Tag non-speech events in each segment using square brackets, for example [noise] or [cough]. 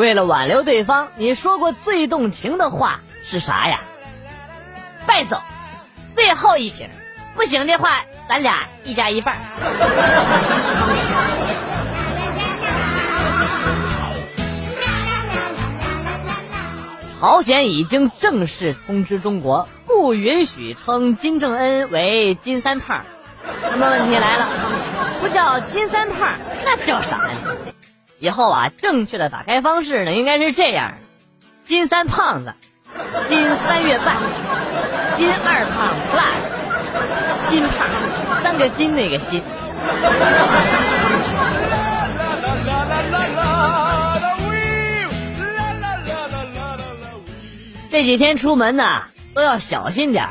为了挽留对方，你说过最动情的话是啥呀？带走，最后一瓶，不行的话，咱俩一家一半。朝鲜已经正式通知中国，不允许称金正恩为金三胖。那么问题来了，不叫金三胖，那叫啥呀？以后啊，正确的打开方式呢，应该是这样：金三胖子，金三月半，金二胖 plus，新胖，三个金那个新。这几天出门呐，都要小心点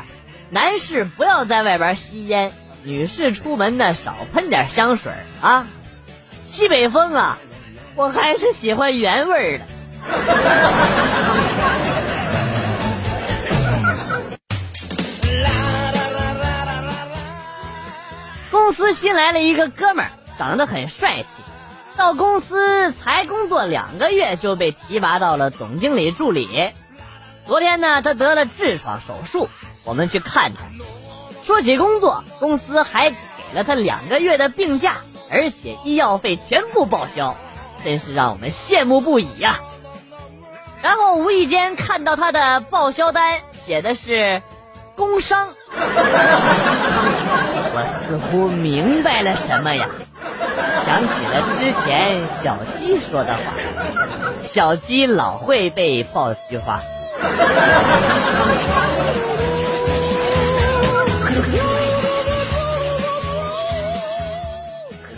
男士不要在外边吸烟，女士出门呢少喷点香水啊。西北风啊，我还是喜欢原味的。公司新来了一个哥们儿，长得很帅气，到公司才工作两个月就被提拔到了总经理助理。昨天呢，他得了痔疮手术，我们去看他。说起工作，公司还给了他两个月的病假，而且医药费全部报销，真是让我们羡慕不已呀。然后无意间看到他的报销单，写的是工伤，我似乎明白了什么呀，想起了之前小鸡说的话，小鸡老会被爆菊花。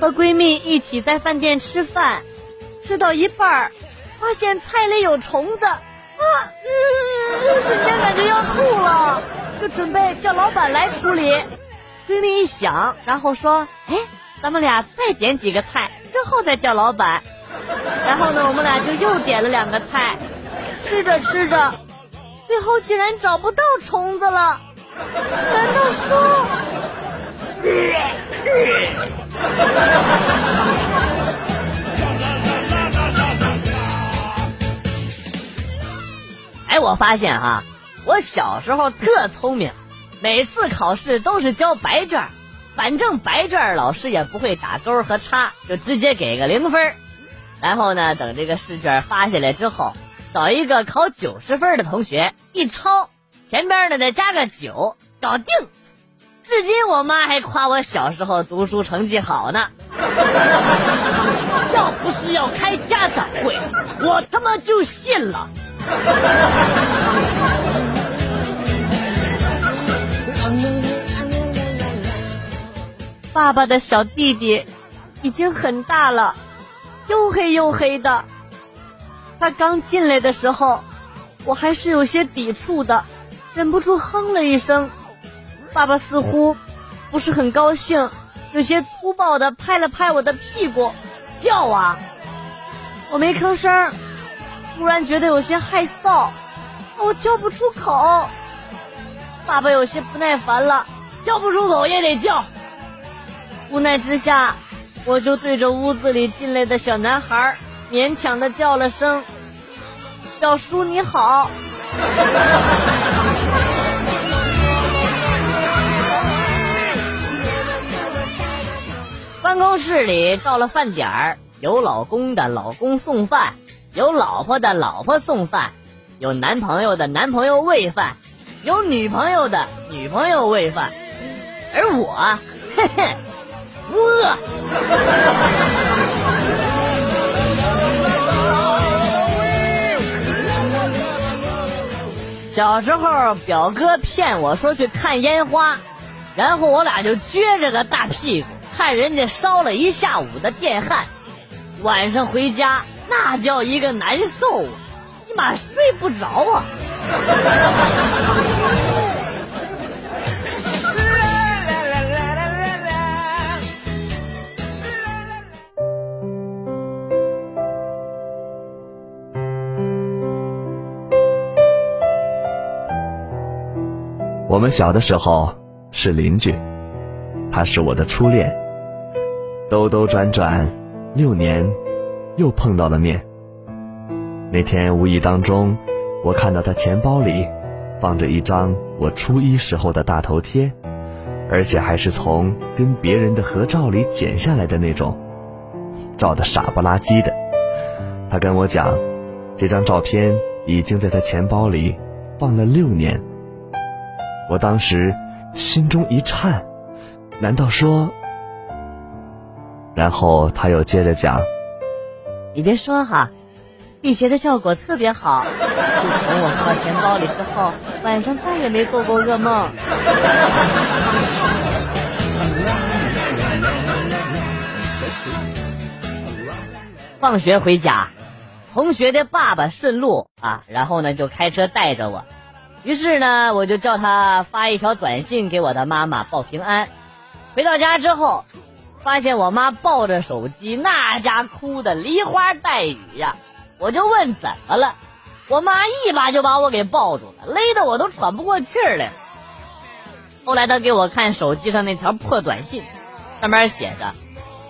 和闺蜜一起在饭店吃饭，吃到一半儿，发现菜里有虫子，啊，嗯瞬间感觉要吐了，就准备叫老板来处理。闺蜜一想，然后说：“哎，咱们俩再点几个菜，之后再叫老板。”然后呢，我们俩就又点了两个菜，吃着吃着。最后竟然找不到虫子了，难道说？哎，我发现哈，我小时候特聪明，每次考试都是交白卷，反正白卷老师也不会打勾和叉，就直接给个零分。然后呢，等这个试卷发下来之后。找一个考九十分的同学一抄，前边呢再加个九，搞定。至今我妈还夸我小时候读书成绩好呢。[laughs] 要不是要开家长会，我他妈就信了。[laughs] 爸爸的小弟弟已经很大了，又黑又黑的。他刚进来的时候，我还是有些抵触的，忍不住哼了一声。爸爸似乎不是很高兴，有些粗暴的拍了拍我的屁股，叫啊！我没吭声，突然觉得有些害臊，我叫不出口。爸爸有些不耐烦了，叫不出口也得叫。无奈之下，我就对着屋子里进来的小男孩。勉强的叫了声“表叔你好”。[laughs] 办公室里到了饭点儿，有老公的老公送饭，有老婆的老婆送饭，有男朋友的男朋友喂饭，有女朋友的女朋友喂饭，而我，嘿嘿，不饿。小时候，表哥骗我说去看烟花，然后我俩就撅着个大屁股看人家烧了一下午的电焊，晚上回家那叫一个难受，你妈睡不着啊！我们小的时候是邻居，他是我的初恋。兜兜转转六年，又碰到了面。那天无意当中，我看到他钱包里放着一张我初一时候的大头贴，而且还是从跟别人的合照里剪下来的那种，照的傻不拉几的。他跟我讲，这张照片已经在他钱包里放了六年。我当时心中一颤，难道说？然后他又接着讲：“你别说哈，辟邪的效果特别好。自从我放到钱包里之后，晚上再也没做过噩梦。”放学回家，同学的爸爸顺路啊，然后呢就开车带着我。于是呢，我就叫他发一条短信给我的妈妈报平安。回到家之后。发现我妈抱着手机，那家哭的梨花带雨呀！我就问怎么了，我妈一把就把我给抱住了，勒得我都喘不过气儿来。后来她给我看手机上那条破短信，上面写着：“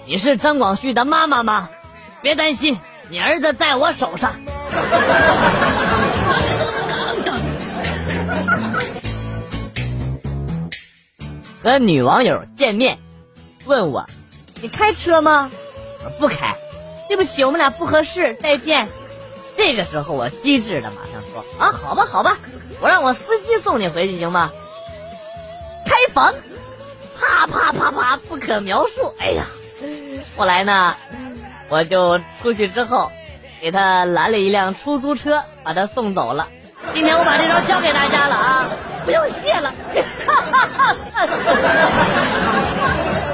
你是张广旭的妈妈吗？别担心，你儿子在我手上。” [laughs] 和女网友见面，问我。你开车吗？我不开，对不起，我们俩不合适，再见。这个时候我机智的马上说啊，好吧，好吧，我让我司机送你回去行吗？开房，啪啪啪啪，不可描述。哎呀，后来呢，我就出去之后，给他拦了一辆出租车，把他送走了。今天我把这招教给大家了啊，不用谢了。[laughs]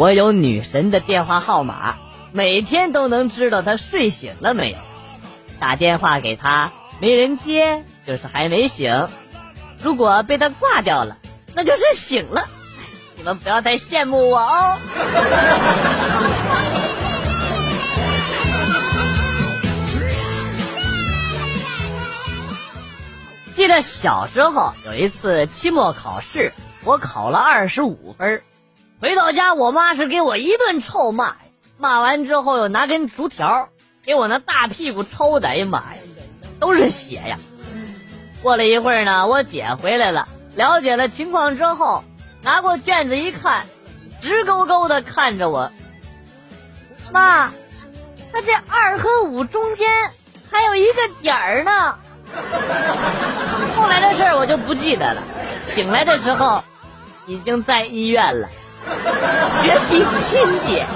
我有女神的电话号码，每天都能知道她睡醒了没有。打电话给她没人接，就是还没醒；如果被她挂掉了，那就是醒了。你们不要太羡慕我哦。记得小时候有一次期末考试，我考了二十五分。回到家，我妈是给我一顿臭骂，骂完之后又拿根竹条给我那大屁股抽的，哎呀妈呀，都是血呀！过了一会儿呢，我姐回来了，了解了情况之后，拿过卷子一看，直勾勾的看着我，妈，他这二和五中间还有一个点儿呢。后来的事儿我就不记得了，醒来的时候已经在医院了。[laughs] 绝逼亲姐。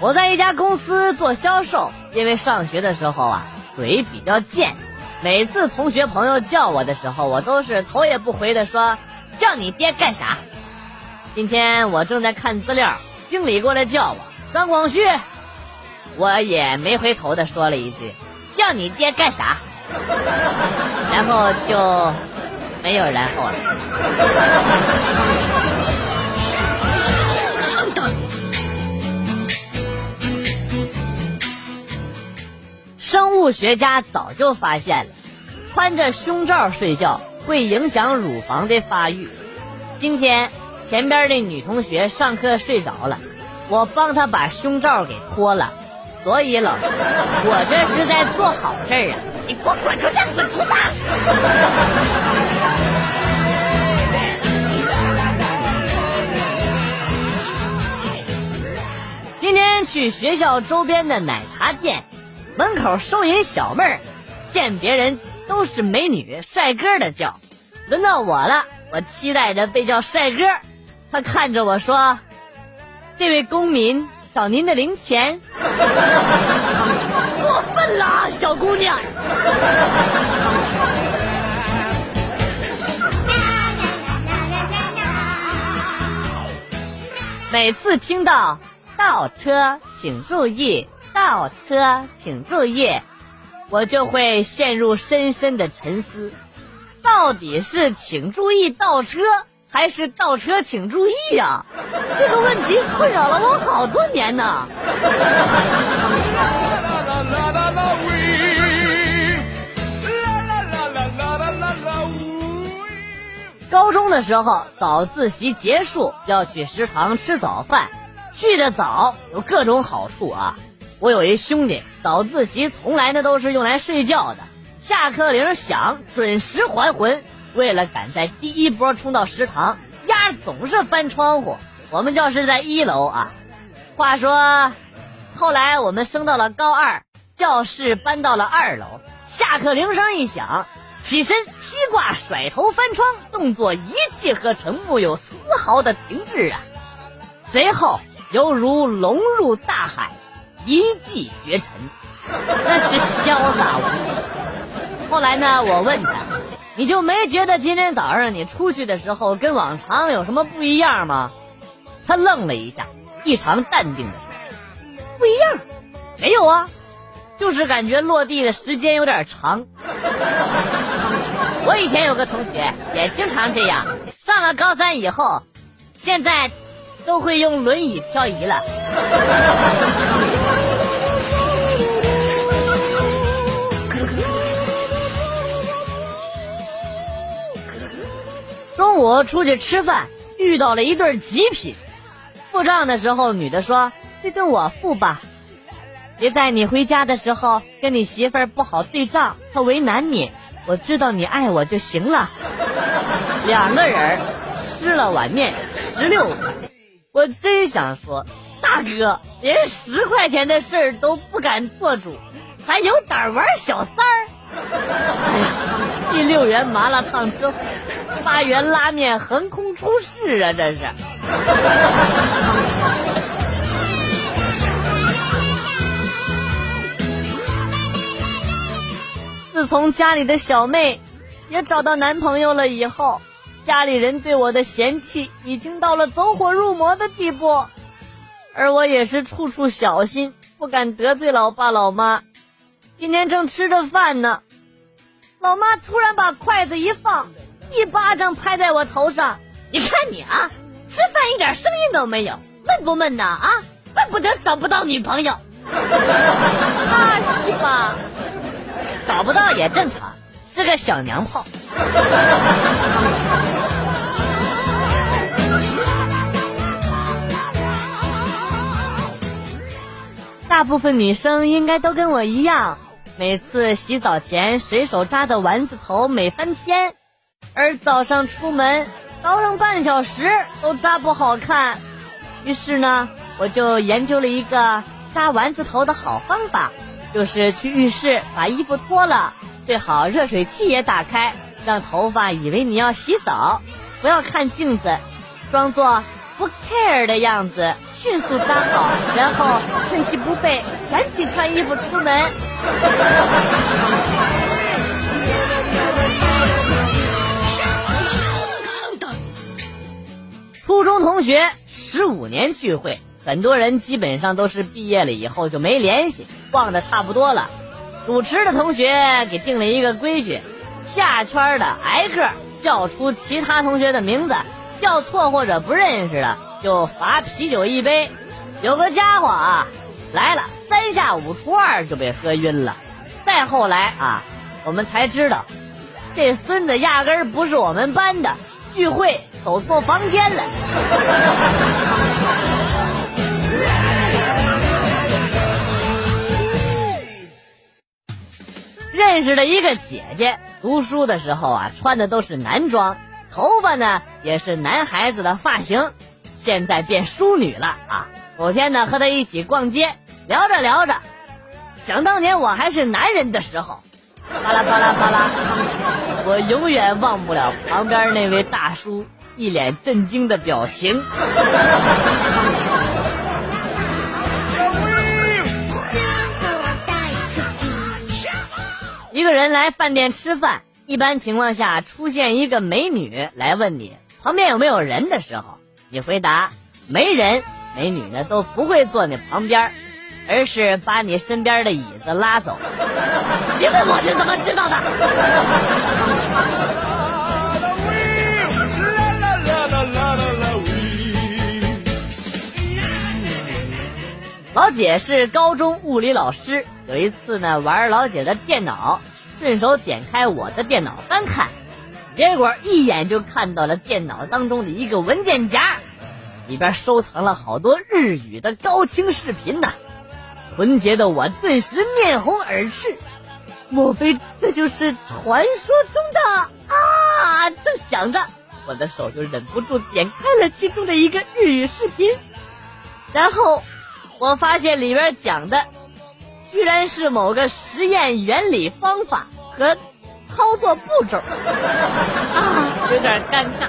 我在一家公司做销售，因为上学的时候啊嘴比较贱，每次同学朋友叫我的时候，我都是头也不回的说叫你爹干啥。今天我正在看资料，经理过来叫我张广旭，我也没回头的说了一句。叫你爹干啥？[laughs] 然后就没有然后了。生物学家早就发现了，穿着胸罩睡觉会影响乳房的发育。今天前边的女同学上课睡着了，我帮她把胸罩给脱了。所以老，我这是在做好事儿啊！你给我滚出去，滚犊子！今天去学校周边的奶茶店，门口收银小妹儿见别人都是美女帅哥的叫，轮到我了，我期待着被叫帅哥。他看着我说：“这位公民。”找您的零钱，[laughs] 过分了，小姑娘。每次听到倒车请注意，倒车请注意，我就会陷入深深的沉思，到底是请注意倒车。还是倒车请注意呀！这个问题困扰了我好多年呢。高中的时候，早自习结束要去食堂吃早饭，去的早有各种好处啊。我有一兄弟，早自习从来呢都是用来睡觉的，下课铃响准时还魂。为了赶在第一波冲到食堂，丫总是翻窗户。我们教室在一楼啊。话说，后来我们升到了高二，教室搬到了二楼。下课铃声一响，起身披挂甩头翻窗，动作一气呵成，木有丝毫的停滞啊。随后犹如龙入大海，一骑绝尘，那是潇洒无比。后来呢，我问他。你就没觉得今天早上你出去的时候跟往常有什么不一样吗？他愣了一下，异常淡定的说：“不一样，没有啊，就是感觉落地的时间有点长。[laughs] 我以前有个同学也经常这样，上了高三以后，现在都会用轮椅漂移了。”中午出去吃饭，遇到了一对极品。付账的时候，女的说：“这顿我付吧，别在你回家的时候跟你媳妇儿不好对账，她为难你。我知道你爱我就行了。”两个人吃了碗面十六块，我真想说，大哥连十块钱的事儿都不敢做主，还有胆玩小三儿。哎呀，进六元麻辣烫之后。八元拉面横空出世啊！这是。自从家里的小妹也找到男朋友了以后，家里人对我的嫌弃已经到了走火入魔的地步，而我也是处处小心，不敢得罪老爸老妈。今天正吃着饭呢，老妈突然把筷子一放。一巴掌拍在我头上，你看你啊，吃饭一点声音都没有，闷不闷呐？啊，怪不得找不到女朋友。啊，是吧？找不到也正常，是个小娘炮。大部分女生应该都跟我一样，每次洗澡前随手扎的丸子头美翻天。而早上出门倒上半小时都扎不好看，于是呢，我就研究了一个扎丸子头的好方法，就是去浴室把衣服脱了，最好热水器也打开，让头发以为你要洗澡，不要看镜子，装作不 care 的样子，迅速扎好，然后趁其不备，赶紧穿衣服出门。初中同学十五年聚会，很多人基本上都是毕业了以后就没联系，忘得差不多了。主持的同学给定了一个规矩：下圈的挨个叫出其他同学的名字，叫错或者不认识的就罚啤酒一杯。有个家伙啊，来了三下五除二就被喝晕了。再后来啊，我们才知道，这孙子压根儿不是我们班的。聚会走错房间了。认识了一个姐姐，读书的时候啊，穿的都是男装，头发呢也是男孩子的发型，现在变淑女了啊。某天呢，和她一起逛街，聊着聊着，想当年我还是男人的时候。巴拉巴拉巴拉，我永远忘不了旁边那位大叔一脸震惊的表情。一个人来饭店吃饭，一般情况下出现一个美女来问你旁边有没有人的时候，你回答没人，美女呢都不会坐你旁边。而是把你身边的椅子拉走。[laughs] 你问我是怎么知道的？老姐是高中物理老师，有一次呢玩老姐的电脑，顺手点开我的电脑翻看，结果一眼就看到了电脑当中的一个文件夹，里边收藏了好多日语的高清视频呢。纯洁的我顿时面红耳赤，莫非这就是传说中的啊？正想着，我的手就忍不住点开了其中的一个日语视频，然后我发现里边讲的居然是某个实验原理方法和操作步骤，啊，有点尴尬。